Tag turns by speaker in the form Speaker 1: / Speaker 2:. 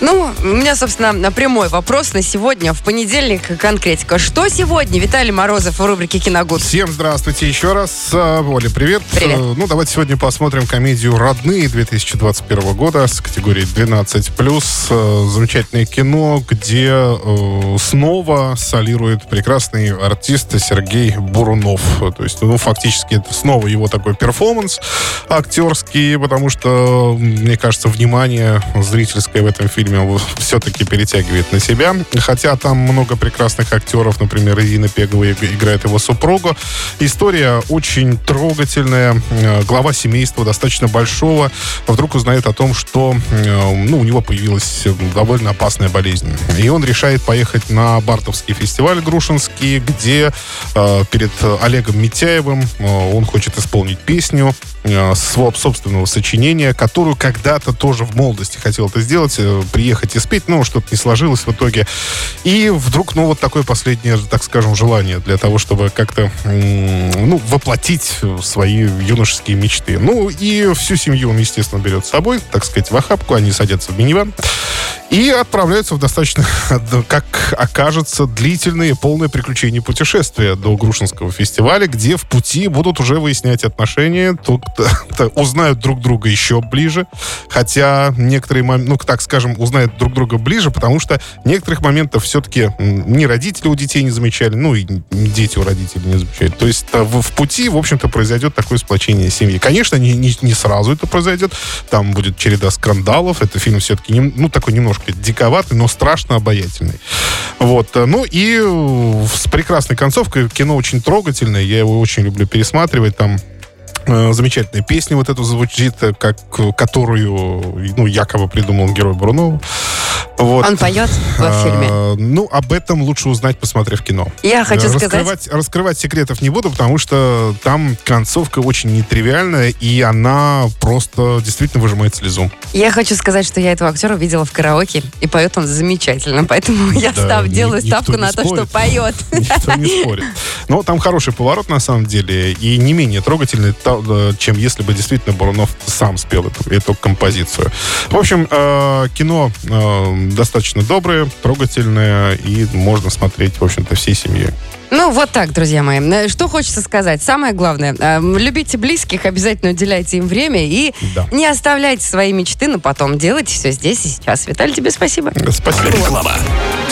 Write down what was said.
Speaker 1: Ну, у меня, собственно, прямой вопрос на сегодня. В понедельник конкретика. Что сегодня? Виталий Морозов в рубрике «Киногуд».
Speaker 2: Всем здравствуйте еще раз. А, Оля, привет.
Speaker 1: Привет.
Speaker 2: Э, Ну, давайте сегодня посмотрим комедию «Родные» 2021 года с категорией 12+. Э, Замечательное кино, где э, снова солирует прекрасный артист Сергей Бурунов. То есть, ну, фактически это снова его такой перформанс актерский, потому что, мне кажется, внимание зрительское в этом фильме все-таки перетягивает на себя. Хотя там много прекрасных актеров, например, Ирина Пегова иг- играет его супругу. История очень трогательная. Э, Глава семейства достаточно большого вдруг узнает о том, что э, ну, у него появилась э, довольно опасная болезнь. И он решает поехать на Бартовский фестиваль Грушинский, где перед Олегом Митяевым он хочет исполнить песню своего собственного сочинения, которую когда-то тоже в молодости хотел это сделать, э, приехать и спеть, но что-то не сложилось в итоге. И вдруг, ну, вот такое последнее, так скажем, желание для того, чтобы как-то, ну, воплотить свои юношеские мечты. Ну, и всю семью он, естественно, берет с собой, так сказать, в охапку, они садятся в минивэн и отправляются в достаточно, как окажется, длительные, полное приключение путешествия до Грушинского фестиваля, где в пути будут уже выяснять отношения, тут узнают друг друга еще ближе, хотя некоторые, ну, так скажем, узнают друг друга ближе, потому что некоторых моментов все-таки ни родители у детей не замечали, ну, и дети у родителей не замечают. То есть э, в, пути, в общем-то, произойдет такое сплочение семьи. Конечно, не, не, не сразу это произойдет, там будет череда скандалов, это фильм все-таки, нем- ну, такой немножко диковатый, но страшно обаятельный. Вот. э, Ну и э, с прекрасной концовкой кино очень трогательное, я его очень люблю пересматривать, там замечательная песня вот эту звучит, э, как, э, которую, ну, якобы придумал герой Брунова. Вот.
Speaker 1: Он поет в
Speaker 2: А,
Speaker 1: фильме.
Speaker 2: Ну, об этом лучше узнать, посмотрев кино.
Speaker 1: Я хочу
Speaker 2: Э,
Speaker 1: сказать...
Speaker 2: раскрывать, раскрывать секретов не буду, потому что там концовка очень нетривиальная, и она просто действительно выжимает слезу.
Speaker 1: Я хочу сказать, что я этого актера видела в караоке, и поет он замечательно. Поэтому я
Speaker 2: Да,
Speaker 1: став,
Speaker 2: ни-
Speaker 1: делаю ставку на то, что
Speaker 2: спорит.
Speaker 1: поет.
Speaker 2: Никто не спорит. Но там хороший поворот, на самом деле, и не менее трогательный, э, чем если бы действительно Бурунов сам спел эту, эту композицию. В общем, э, кино э, достаточно доброе, трогательное, и можно смотреть, в общем-то, всей семьей.
Speaker 1: Ну, вот так, друзья мои. Что хочется сказать? Самое главное, э, любите близких, обязательно уделяйте им время и
Speaker 2: Да.
Speaker 1: не оставляйте свои мечты на потом. Делайте все здесь и сейчас. Виталий, тебе спасибо.
Speaker 2: Спасибо.
Speaker 3: Реклама.